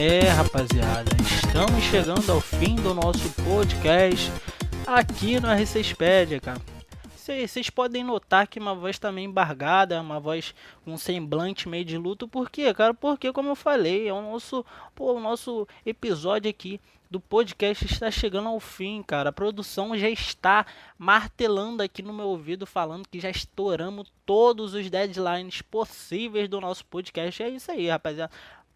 É, rapaziada, estamos chegando ao fim do nosso podcast aqui no R6 cara. Vocês podem notar que uma voz tá meio embargada, uma voz com um semblante meio de luto. Por quê, cara? Porque, como eu falei, é o nosso, pô, o nosso episódio aqui do podcast está chegando ao fim, cara. A produção já está martelando aqui no meu ouvido, falando que já estouramos todos os deadlines possíveis do nosso podcast. É isso aí, rapaziada.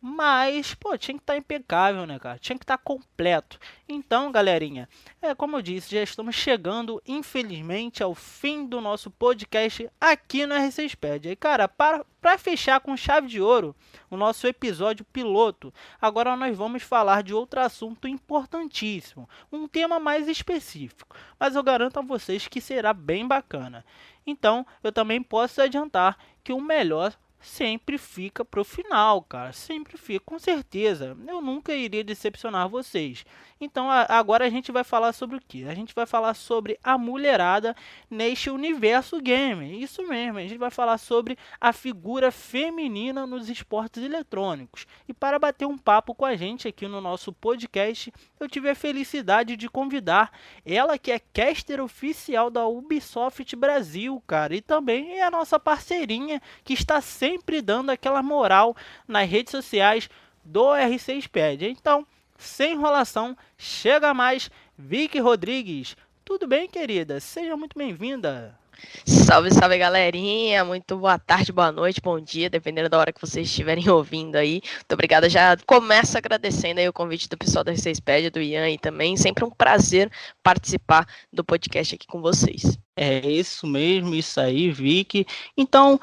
Mas, pô, tinha que estar tá impecável, né, cara? Tinha que estar tá completo. Então, galerinha, é como eu disse, já estamos chegando, infelizmente, ao fim do nosso podcast aqui no R6Pad. E, cara, para, para fechar com chave de ouro o nosso episódio piloto, agora nós vamos falar de outro assunto importantíssimo, um tema mais específico, mas eu garanto a vocês que será bem bacana. Então, eu também posso adiantar que o melhor sempre fica pro final, cara. Sempre fica, com certeza. Eu nunca iria decepcionar vocês. Então a, agora a gente vai falar sobre o que? A gente vai falar sobre a mulherada neste universo game. Isso mesmo, a gente vai falar sobre a figura feminina nos esportes eletrônicos. E para bater um papo com a gente aqui no nosso podcast, eu tive a felicidade de convidar ela que é caster oficial da Ubisoft Brasil, cara, e também é a nossa parceirinha que está sempre dando aquela moral nas redes sociais do R6Pad. Então, sem enrolação, chega mais Vicky Rodrigues. Tudo bem, querida? Seja muito bem-vinda. Salve, salve galerinha, muito boa tarde, boa noite, bom dia, dependendo da hora que vocês estiverem ouvindo aí. Muito obrigada, já começo agradecendo aí o convite do pessoal da R6Pad, do Ian e também, sempre um prazer participar do podcast aqui com vocês. É isso mesmo, isso aí, Vicky. Então,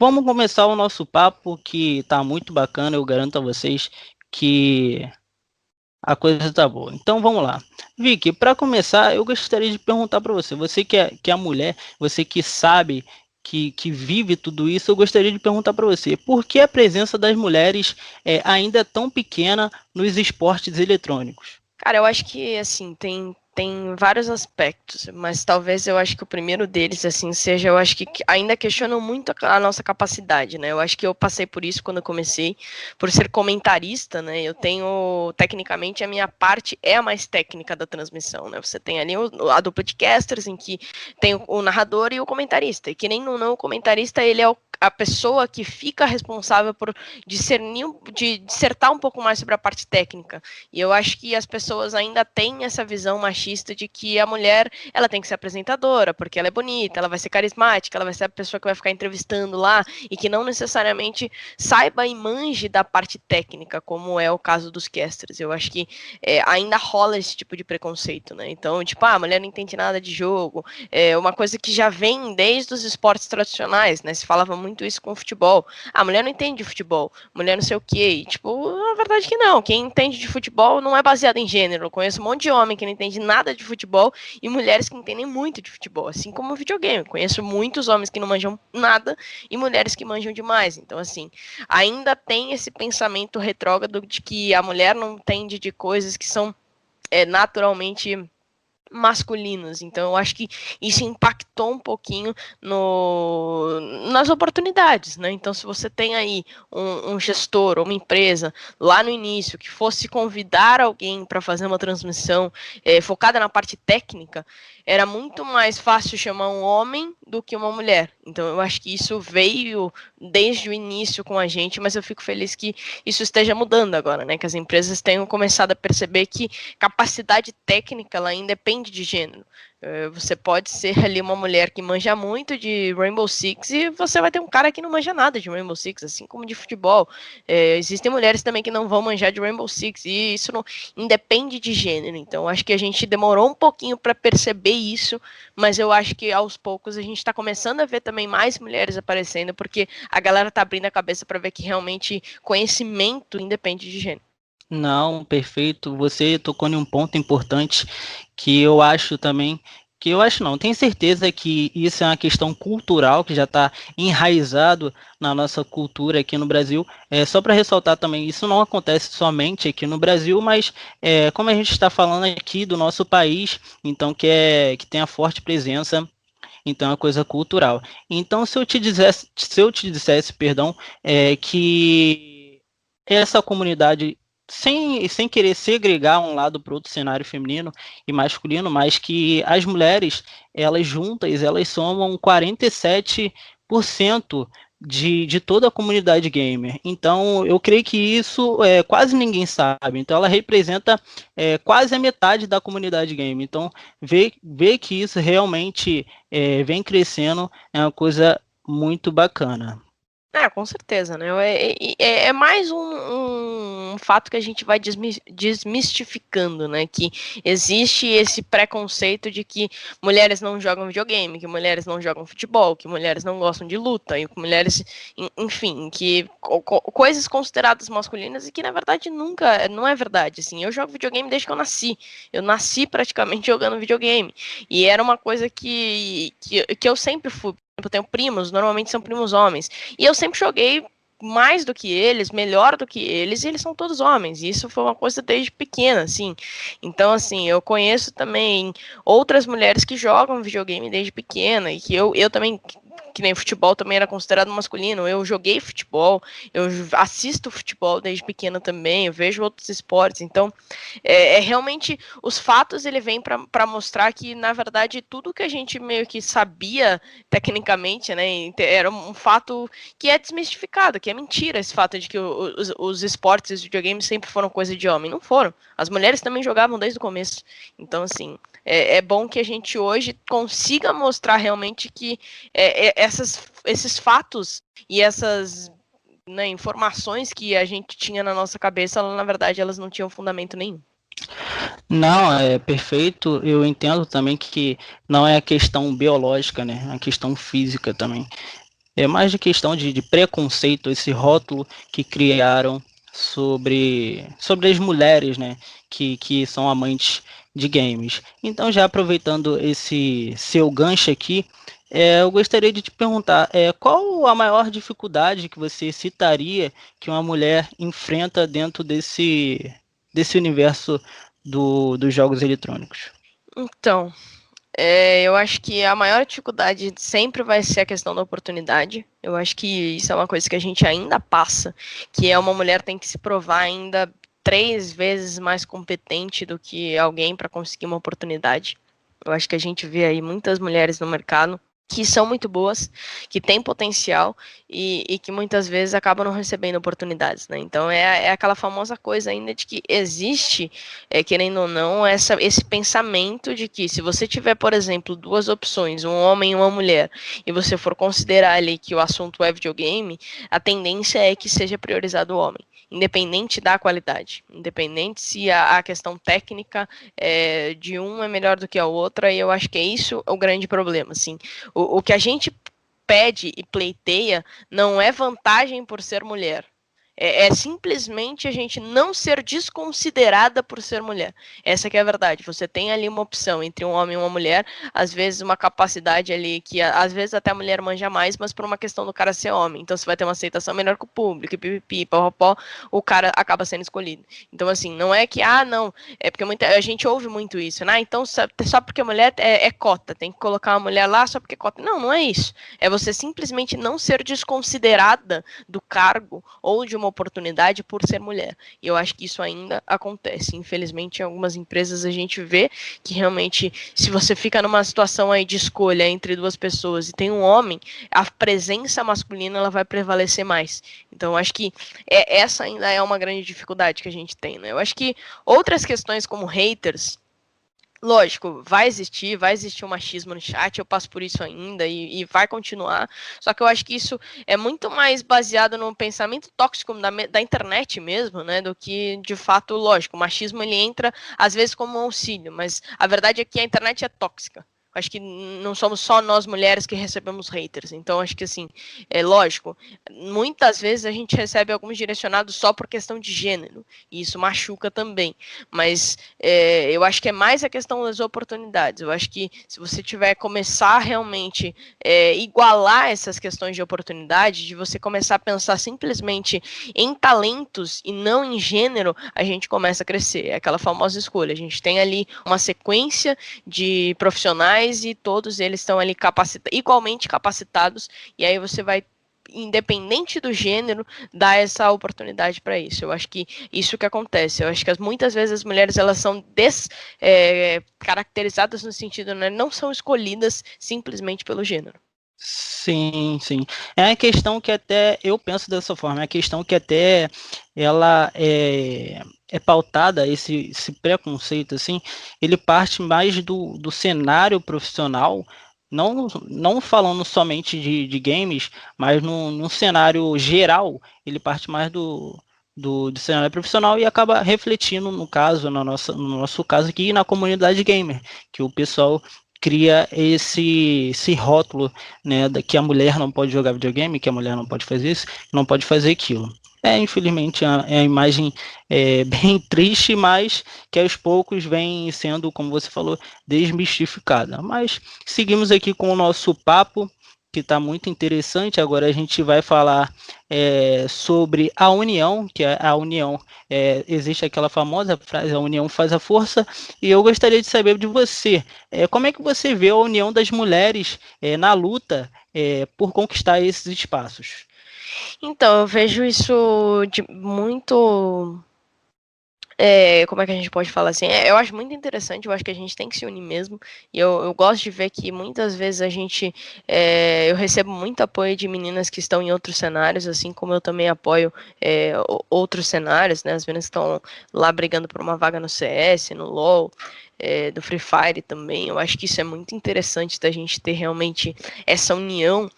vamos começar o nosso papo que tá muito bacana, eu garanto a vocês que a coisa tá boa. Então vamos lá. Vicky, para começar, eu gostaria de perguntar para você, você que é, que é mulher, você que sabe que, que vive tudo isso, eu gostaria de perguntar para você, por que a presença das mulheres é, ainda tão pequena nos esportes eletrônicos? Cara, eu acho que assim, tem tem vários aspectos, mas talvez eu acho que o primeiro deles, assim, seja, eu acho que ainda questionam muito a, nossa capacidade, né? Eu acho que eu passei por isso quando eu comecei, por ser comentarista, né? Eu tenho, tecnicamente, a minha parte é a mais técnica da transmissão, né? Você tem ali a dupla de casters, em que tem o, narrador e o comentarista, e que nem no não, o comentarista, ele é o a pessoa que fica responsável por discernir, de dissertar um pouco mais sobre a parte técnica. E eu acho que as pessoas ainda têm essa visão machista de que a mulher ela tem que ser apresentadora, porque ela é bonita, ela vai ser carismática, ela vai ser a pessoa que vai ficar entrevistando lá e que não necessariamente saiba e manje da parte técnica, como é o caso dos casters. Eu acho que é, ainda rola esse tipo de preconceito, né? Então, tipo, ah, a mulher não entende nada de jogo. É uma coisa que já vem desde os esportes tradicionais, né? Se falava muito muito isso com o futebol. A mulher não entende de futebol, mulher não sei o quê. Tipo, na verdade que não. Quem entende de futebol não é baseado em gênero. Eu conheço um monte de homem que não entende nada de futebol e mulheres que entendem muito de futebol, assim como videogame. Eu conheço muitos homens que não manjam nada e mulheres que manjam demais. Então, assim, ainda tem esse pensamento retrógrado de que a mulher não entende de coisas que são é, naturalmente masculinos. Então eu acho que isso impactou um pouquinho no, nas oportunidades, né? Então se você tem aí um, um gestor ou uma empresa lá no início que fosse convidar alguém para fazer uma transmissão é, focada na parte técnica, era muito mais fácil chamar um homem do que uma mulher. Então eu acho que isso veio desde o início com a gente, mas eu fico feliz que isso esteja mudando agora, né? Que as empresas tenham começado a perceber que capacidade técnica ela independe de gênero. Eh, você pode ser ali uma mulher que manja muito de Rainbow Six e você vai ter um cara que não manja nada de Rainbow Six, assim como de futebol. É, existem mulheres também que não vão manjar de Rainbow Six e isso não independe de gênero. Então, acho que a gente demorou um pouquinho para perceber isso, mas eu acho que aos poucos a gente está começando a ver também mais mulheres aparecendo, porque a galera está abrindo a cabeça para ver que realmente conhecimento independe de gênero. Não, perfeito. Você tocou em um ponto importante que eu acho também que eu acho não, tenho certeza que isso é uma questão cultural que já está enraizado na nossa cultura aqui no Brasil. É, só para ressaltar também, isso não acontece somente aqui no Brasil, mas é, como a gente está falando aqui do nosso país, então que, é, que tem a forte presença então é uma coisa cultural. Então, se eu te dissesse, se eu te dissesse, perdão, é, que essa comunidade sem, sem querer segregar um lado para outro cenário feminino e masculino, mas que as mulheres, elas juntas, elas somam 47% de, de toda a comunidade gamer. Então, eu creio que isso é, quase ninguém sabe. Então, ela representa é, quase a metade da comunidade gamer. Então, ver, ver que isso realmente é, vem crescendo é uma coisa muito bacana. É, com certeza, né? É, é, é mais um, um, fato que a gente vai desmistificando, né? Que existe esse preconceito de que mulheres não jogam videogame, que mulheres não jogam futebol, que mulheres não gostam de luta, e que mulheres, enfim, que coisas consideradas masculinas e que na verdade nunca, não é verdade, assim. Eu jogo videogame desde que eu nasci. Eu nasci praticamente jogando videogame. E era uma coisa que, que, que eu sempre fui eu tenho primos, normalmente são primos homens. E eu sempre joguei mais do que eles, melhor do que eles, e eles são todos homens. Isso foi uma coisa desde pequena, assim. Então, assim, eu conheço também outras mulheres que jogam videogame desde pequena, e que eu, eu também que nem futebol também era considerado masculino. Eu joguei futebol, eu assisto futebol desde pequena também, eu vejo outros esportes. Então, é, é realmente os fatos ele vem para mostrar que na verdade tudo que a gente meio que sabia tecnicamente, né, era um fato que é desmistificado, que é mentira esse fato de que os, os esportes e os videogames sempre foram coisa de homem. Não foram. As mulheres também jogavam desde o começo. Então, assim, é, é bom que a gente hoje consiga mostrar realmente que é, é, essas, esses fatos e essas né, informações que a gente tinha na nossa cabeça, na verdade, elas não tinham fundamento nenhum. Não, é perfeito. Eu entendo também que não é a questão biológica, né? É a questão física também. É mais de questão de, de preconceito, esse rótulo que criaram sobre, sobre as mulheres, né? Que, que são amantes de games. Então, já aproveitando esse seu gancho aqui, é, eu gostaria de te perguntar, é, qual a maior dificuldade que você citaria que uma mulher enfrenta dentro desse, desse universo do, dos jogos eletrônicos? Então, é, eu acho que a maior dificuldade sempre vai ser a questão da oportunidade. Eu acho que isso é uma coisa que a gente ainda passa, que é uma mulher tem que se provar ainda três vezes mais competente do que alguém para conseguir uma oportunidade. Eu acho que a gente vê aí muitas mulheres no mercado que são muito boas, que têm potencial e, e, que muitas vezes acabam não recebendo oportunidades, né? Então é, é aquela famosa coisa ainda de que existe, é, querendo ou não, essa, esse pensamento de que se você tiver, por exemplo, duas opções, um homem e uma mulher, e você for considerar ali que o assunto é videogame, a tendência é que seja priorizado o homem independente da qualidade, independente se a, a questão técnica é, de um é melhor do que a outra, e eu acho que é isso o grande problema, assim, o que a gente pede e pleiteia não é vantagem por ser mulher, é, é, simplesmente a gente não ser desconsiderada por ser mulher. Essa que é a verdade. Você tem ali uma opção entre um homem e uma mulher, às vezes uma capacidade ali que às vezes até a mulher manja mais, mas por uma questão do cara ser homem. Então você vai ter uma aceitação melhor com o público, pipipi, pó, o cara acaba sendo escolhido. Então assim, não é que ah, não, é porque muita a gente ouve muito isso, né? Então só, só porque a mulher é, é cota, tem que colocar uma mulher lá só porque é cota. Não, não é isso. É você simplesmente não ser desconsiderada do cargo ou de uma oportunidade por ser mulher. E eu acho que isso ainda acontece. Infelizmente, em algumas empresas a gente vê que realmente, se você fica numa situação aí de escolha entre duas pessoas e tem um homem, a presença masculina ela vai prevalecer mais. Então, eu acho que é, essa ainda é uma grande dificuldade que a gente tem. Né? Eu acho que outras questões como haters Lógico, vai existir, vai existir um machismo no chat, eu passo por isso ainda e, e, vai continuar. Só que eu acho que isso é muito mais baseado no pensamento tóxico da, da internet mesmo, né? Do que de fato, lógico, o machismo ele entra às vezes como um auxílio, mas a verdade é que a internet é tóxica. Acho que não somos só nós mulheres que recebemos haters. Então, acho que assim, é lógico, muitas vezes a gente recebe alguns direcionados só por questão de gênero. E isso machuca também. Mas é, eu acho que é mais a questão das oportunidades. Eu acho que se você tiver começar realmente é, igualar essas questões de oportunidade, de você começar a pensar simplesmente em talentos e não em gênero, a gente começa a crescer. É aquela famosa escolha. A gente tem ali uma sequência de profissionais e todos eles estão ali capacita igualmente capacitados, e aí você vai independente do gênero, dar essa oportunidade para isso. Eu acho que isso que acontece. Eu acho que muitas vezes as mulheres elas são descaracterizadas é, no sentido, né, não são escolhidas simplesmente pelo gênero. Sim, sim. É uma questão que até eu penso dessa forma, é uma questão que até ela é, é pautada, esse, esse preconceito, assim, ele parte mais do, do cenário profissional, não, não falando somente de, de games, mas no cenário geral, ele parte mais do, do, do cenário profissional e acaba refletindo, no caso, no nosso, no nosso caso aqui, na comunidade gamer, que o pessoal cria esse, esse rótulo, né, que a mulher não pode jogar videogame, que a mulher não pode fazer isso, não pode fazer aquilo. É, infelizmente, é a imagem é bem triste, mas que aos poucos vem sendo, como você falou, desmistificada. Mas seguimos aqui com o nosso papo que está muito interessante. Agora a gente vai falar é, sobre a união, que é a união, é, existe aquela famosa frase, a união faz a força, e eu gostaria de saber de você, é, como é que você vê a união das mulheres na luta por conquistar esses espaços? Então, eu vejo isso de muito é, como é que a gente pode falar assim? É, eu acho muito interessante, eu acho que a gente tem que se unir mesmo. E eu, eu gosto de ver que muitas vezes a gente. É, eu recebo muito apoio de meninas que estão em outros cenários, assim como eu também apoio é, outros cenários, né? As meninas estão lá brigando por uma vaga no CS, no LoL é, do Free Fire também. Eu acho que isso é muito interessante da gente ter realmente essa união.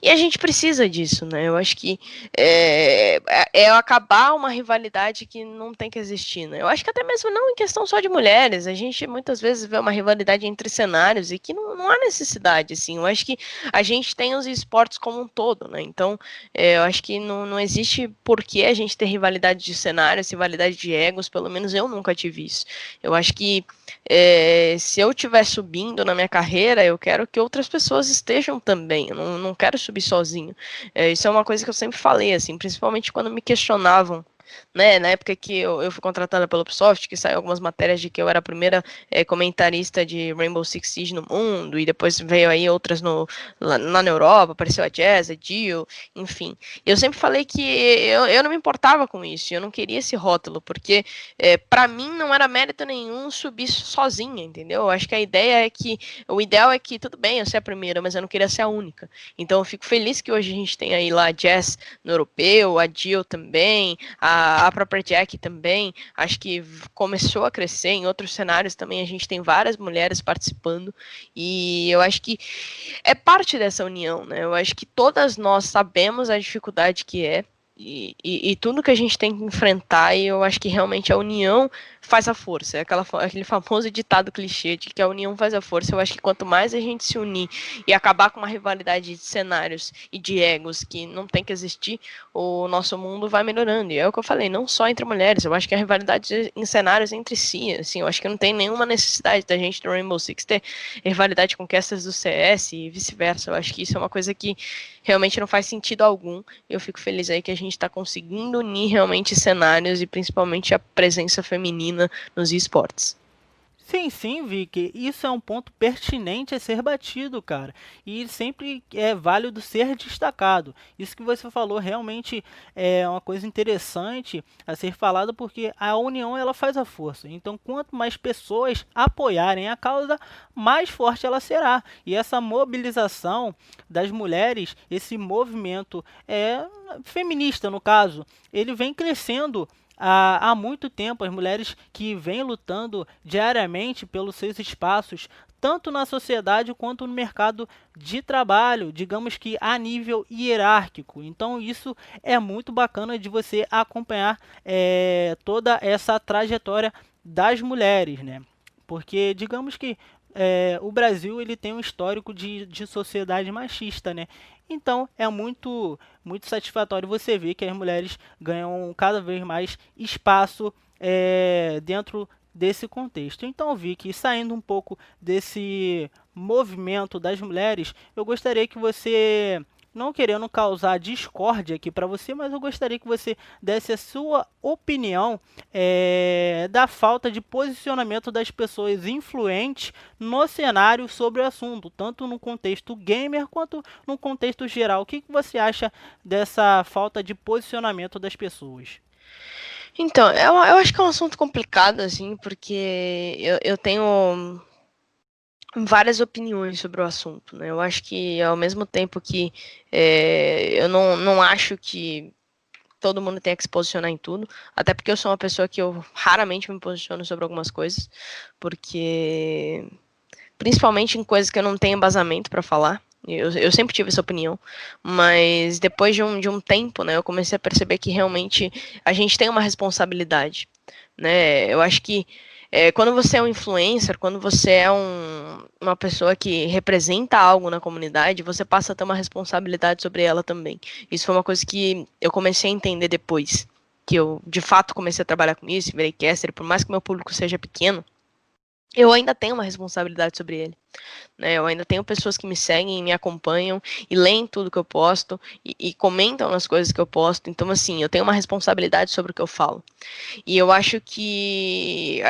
E a gente precisa disso, né? Eu acho que é, é, é acabar uma rivalidade que não tem que existir, né? Eu acho que até mesmo não em questão só de mulheres. A gente muitas vezes vê uma rivalidade entre cenários e que não, não há necessidade, assim. Eu acho que a gente tem os esportes como um todo, né? Então, é, eu acho que não, não existe por que a gente ter rivalidade de cenários, rivalidade de egos, pelo menos eu nunca tive isso. Eu acho que é, se eu estiver subindo na minha carreira, eu quero que outras pessoas estejam também. Eu não, não quero subir sozinho. É, isso é uma coisa que eu sempre falei, assim, principalmente quando me questionavam né? Na época que eu, eu fui contratada pela Ubisoft, que saiu algumas matérias de que eu era a primeira é, comentarista de Rainbow Six Siege no mundo, e depois veio aí outras no, lá, na Europa, apareceu a Jazz, a Jill, enfim. Eu sempre falei que eu, eu não me importava com isso, eu não queria esse rótulo, porque é, para mim não era mérito nenhum subir sozinha, entendeu? Eu acho que a ideia é que, o ideal é que, tudo bem, eu ser a primeira, mas eu não queria ser a única. Então eu fico feliz que hoje a gente tem aí lá a Jazz no europeu, a Jill também, a a, própria Jack também, acho que começou a crescer. Em outros cenários também a gente tem várias mulheres participando. E eu acho que é parte dessa união, né? Eu acho que todas nós sabemos a dificuldade que é. E, e, e, tudo que a gente tem que enfrentar, e eu acho que realmente a união faz a força. É aquela, aquele famoso ditado clichê de que a união faz a força. Eu acho que quanto mais a gente se unir e acabar com uma rivalidade de cenários e de egos que não tem que existir, o nosso mundo vai melhorando. E é o que eu falei, não só entre mulheres, eu acho que a rivalidade em cenários entre si, assim, eu acho que não tem nenhuma necessidade da gente do Rainbow Six ter rivalidade com castas do CS e vice-versa. Eu acho que isso é uma coisa que realmente não faz sentido algum. Eu fico feliz aí que a gente está conseguindo unir realmente cenários e principalmente a presença feminina nos esportes. Sim, sim, Vicky. Isso é um ponto pertinente a ser batido, cara. E sempre é válido ser destacado. Isso que você falou realmente é uma coisa interessante a ser falada porque a união ela faz a força. Então, quanto mais pessoas apoiarem a causa, mais forte ela será. E essa mobilização das mulheres, esse movimento é feminista no caso, ele vem crescendo há, há muito tempo as mulheres que vêm lutando diariamente pelos seus espaços, tanto na sociedade quanto no mercado de trabalho, digamos que a nível hierárquico. Então isso é muito bacana de você acompanhar é, toda essa trajetória das mulheres, né? Porque digamos que é, o Brasil ele tem um histórico de, de sociedade machista, né? Então é muito, muito satisfatório você ver que as mulheres ganham cada vez mais espaço é, dentro desse contexto. Então, vi que saindo um pouco desse movimento das mulheres, eu gostaria que você não querendo causar discórdia aqui para você, mas eu gostaria que você desse a sua opinião é, da falta de posicionamento das pessoas influentes no cenário sobre o assunto, tanto no contexto gamer quanto no contexto geral. O que, que você acha dessa falta de posicionamento das pessoas? Então, eu, eu acho que é um assunto complicado, assim, porque eu, eu tenho várias opiniões sobre o assunto, né? Eu acho que ao mesmo tempo que é, eu não, não acho que todo mundo tenha que se posicionar em tudo, até porque eu sou uma pessoa que eu raramente me posiciono sobre algumas coisas, porque principalmente em coisas que eu não tenho embasamento para falar. Eu, eu sempre tive essa opinião, mas depois de um, de um tempo, né, eu comecei a perceber que realmente a gente tem uma responsabilidade, né? Eu acho que é, quando você é um influencer, quando você é um, uma pessoa que representa algo na comunidade, você passa a ter uma responsabilidade sobre ela também. Isso foi uma coisa que eu comecei a entender depois, que eu de fato comecei a trabalhar com isso, virei caster, por mais que meu público seja pequeno, eu ainda tenho uma responsabilidade sobre ele. Né? Eu ainda tenho pessoas que me seguem, me acompanham e leem tudo que eu posto e, e, comentam nas coisas que eu posto. Então, assim, eu tenho uma responsabilidade sobre o que eu falo. E eu acho que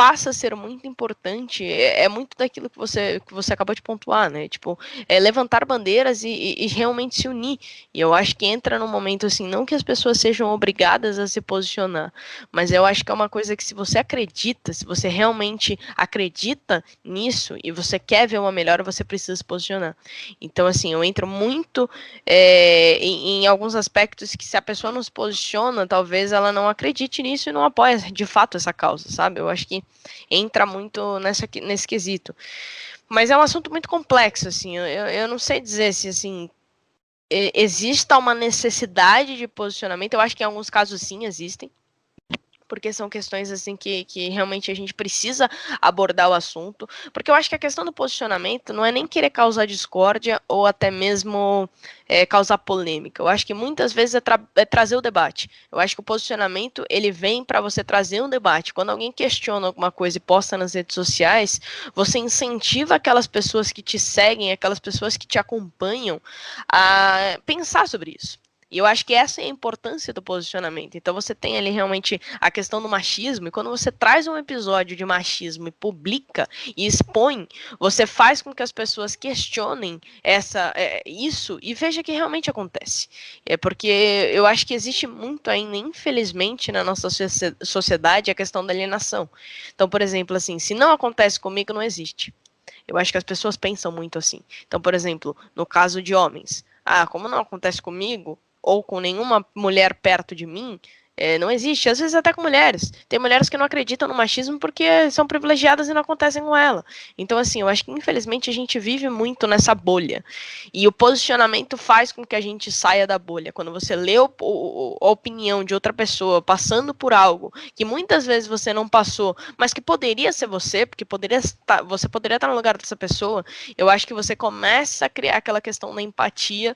passa a ser muito importante é, é, muito daquilo que você, que você acabou de pontuar, né? Tipo, é levantar bandeiras e, e, e, realmente se unir. E eu acho que entra num momento assim, não que as pessoas sejam obrigadas a se posicionar, mas eu acho que é uma coisa que se você acredita, se você realmente acredita nisso e você quer ver uma melhora, você precisa se posicionar. Então, assim, eu entro muito é, em, em alguns aspectos que se a pessoa não se posiciona, talvez ela não acredite nisso e não apoie de fato essa causa, sabe? Eu acho que entra muito nessa, nesse quesito. Mas é um assunto muito complexo, assim, eu, eu não sei dizer se, assim, exista uma necessidade de posicionamento, eu acho que em alguns casos sim existem, porque são questões assim que, que realmente a gente precisa abordar o assunto, porque eu acho que a questão do posicionamento não é nem querer causar discórdia ou até mesmo é, causar polêmica. Eu acho que muitas vezes é, tra é, trazer o debate. Eu acho que o posicionamento ele vem para você trazer um debate. Quando alguém questiona alguma coisa e posta nas redes sociais, você incentiva aquelas pessoas que te seguem, aquelas pessoas que te acompanham a pensar sobre isso. E eu acho que essa é a importância do posicionamento. Então você tem ali realmente a questão do machismo, e quando você traz um episódio de machismo e publica e expõe, você faz com que as pessoas questionem essa, é, isso e veja que realmente acontece. É porque eu acho que existe muito ainda, infelizmente, na nossa sociedade a questão da alienação. Então, por exemplo, assim, se não acontece comigo, não existe. Eu acho que as pessoas pensam muito assim. Então, por exemplo, no caso de homens, ah, como não acontece comigo, ou com nenhuma mulher perto de mim, é, não existe. Às vezes até com mulheres. Tem mulheres que não acreditam no machismo porque são privilegiadas e não acontecem com ela. Então, assim, eu acho que infelizmente a gente vive muito nessa bolha. E o posicionamento faz com que a gente saia da bolha. Quando você lê o, o, a opinião de outra pessoa passando por algo que muitas vezes você não passou, mas que poderia ser você, porque poderia estar, você poderia estar no lugar dessa pessoa, eu acho que você começa a criar aquela questão da empatia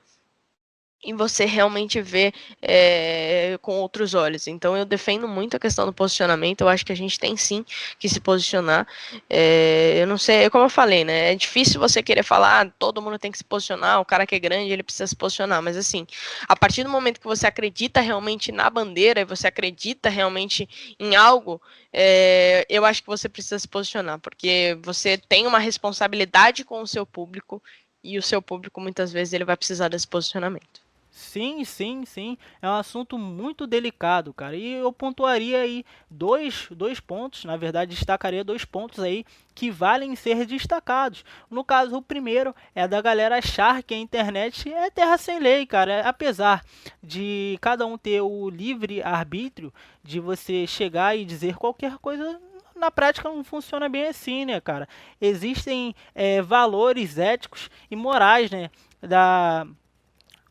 e você realmente vê é, com outros olhos. Então eu defendo muito a questão do posicionamento. Eu acho que a gente tem sim que se posicionar. É, eu não sei, como eu falei, né? É difícil você querer falar, ah, todo mundo tem que se posicionar, o cara que é grande, ele precisa se posicionar. Mas assim, a partir do momento que você acredita realmente na bandeira e você acredita realmente em algo, é, eu acho que você precisa se posicionar, porque você tem uma responsabilidade com o seu público e o seu público muitas vezes ele vai precisar desse posicionamento. Sim, sim, sim. É um assunto muito delicado, cara. E eu pontuaria aí dois, dois pontos, na verdade, destacaria dois pontos aí que valem ser destacados. No caso, o primeiro é da galera achar que a internet é terra sem lei, cara. Apesar de cada um ter o livre arbítrio de você chegar e dizer qualquer coisa na prática não funciona bem assim, né, cara? Existem é, valores éticos e morais, né, da,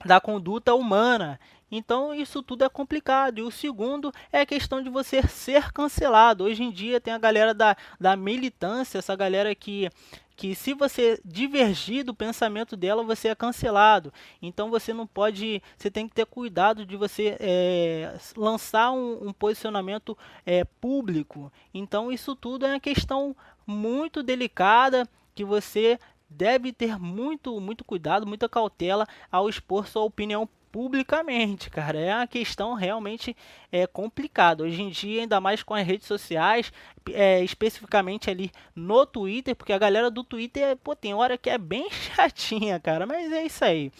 da conduta humana. Então isso tudo é complicado. E o segundo é a questão de você ser cancelado. Hoje em dia tem a galera da, da militância, essa galera que que se você divergir do pensamento dela, você é cancelado. Então você não pode, você tem que ter cuidado de você é, lançar um, um posicionamento é, público. Então isso tudo é uma questão muito delicada que você deve ter muito, muito cuidado, muita cautela ao expor sua opinião publicamente, cara. É uma questão realmente é, complicada. Hoje em dia, ainda mais com as redes sociais, é, especificamente ali no Twitter, porque a galera do Twitter, pô, tem hora que é bem chatinha, cara. Mas é isso aí.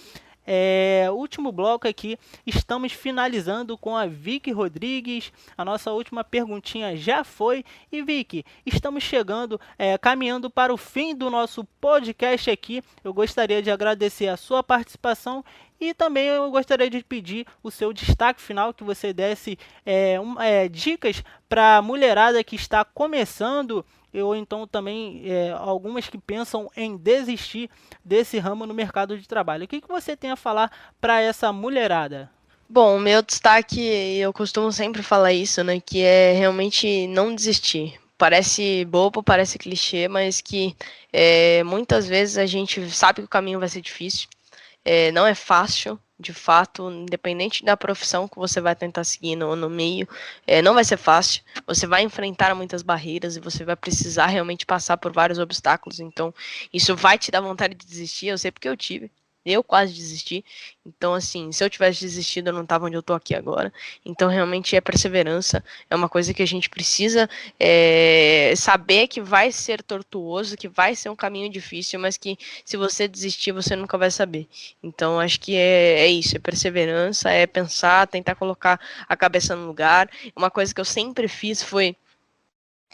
É, último bloco aqui, estamos finalizando com a Vicky Rodrigues. A nossa última perguntinha já foi. E Vicky, estamos chegando, é, caminhando para o fim do nosso podcast aqui. Eu gostaria de agradecer a sua participação e também eu gostaria de pedir o seu destaque final, que você desse é, um, é, dicas para a mulherada que está começando ou então também é, algumas que pensam em desistir desse ramo no mercado de trabalho. O que, que você tem a falar para essa mulherada? Bom, meu destaque, eu costumo sempre falar isso, né, que é realmente não desistir. Parece bobo, parece clichê, mas que é, muitas vezes a gente sabe que o caminho vai ser difícil, é, não é fácil, de fato, independente da profissão que você vai tentar seguir no, no meio, é, não vai ser fácil. Você vai enfrentar muitas barreiras e você vai precisar realmente passar por vários obstáculos. Então, isso vai te dar vontade de desistir. Eu sei porque eu tive. Eu quase desisti. Então, assim, se eu tivesse desistido, eu não estava onde eu estou aqui agora. Então, realmente é perseverança. É uma coisa que a gente precisa é, saber que vai ser tortuoso, que vai ser um caminho difícil, mas que se você desistir, você nunca vai saber. Então, acho que é, é isso: é perseverança, é pensar, tentar colocar a cabeça no lugar. Uma coisa que eu sempre fiz foi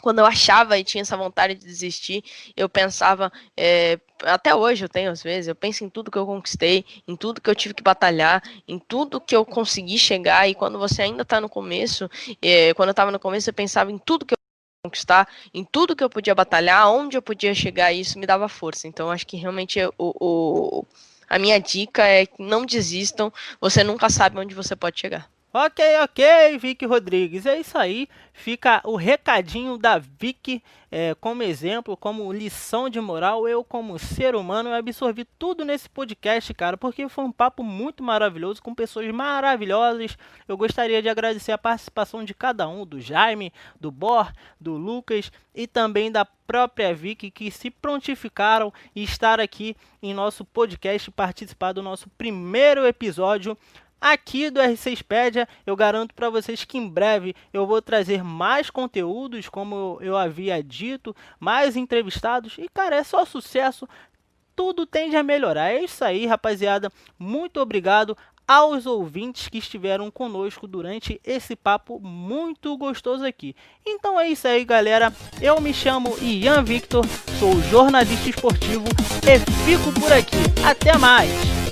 quando eu achava e tinha essa vontade de desistir, eu pensava, é, até hoje eu tenho às vezes, eu penso em tudo que eu conquistei, em tudo que eu tive que batalhar, em tudo que eu consegui chegar, e quando você ainda está no começo, é, quando eu estava no começo, eu pensava em tudo que eu conquistar, em tudo que eu podia batalhar, onde eu podia chegar, e isso me dava força. Então, acho que realmente o, o a minha dica é que não desistam, você nunca sabe onde você pode chegar. Ok, ok, Vicky Rodrigues. É isso aí. Fica o recadinho da Vicky é, como exemplo, como lição de moral. Eu, como ser humano, absorvi tudo nesse podcast, cara, porque foi um papo muito maravilhoso com pessoas maravilhosas. Eu gostaria de agradecer a participação de cada um, do Jaime, do Bor, do Lucas e também da própria Vicky, que se prontificaram e estar aqui em nosso podcast, participar do nosso primeiro episódio aqui do R6pedia. Eu garanto para vocês que em breve eu vou trazer mais conteúdos, como eu havia dito, mais entrevistados e cara, é só sucesso. Tudo tende a melhorar. É isso aí, rapaziada. Muito obrigado aos ouvintes que estiveram conosco durante esse papo muito gostoso aqui. Então é isso aí, galera. Eu me chamo Ian Victor, sou jornalista esportivo e fico por aqui. Até mais!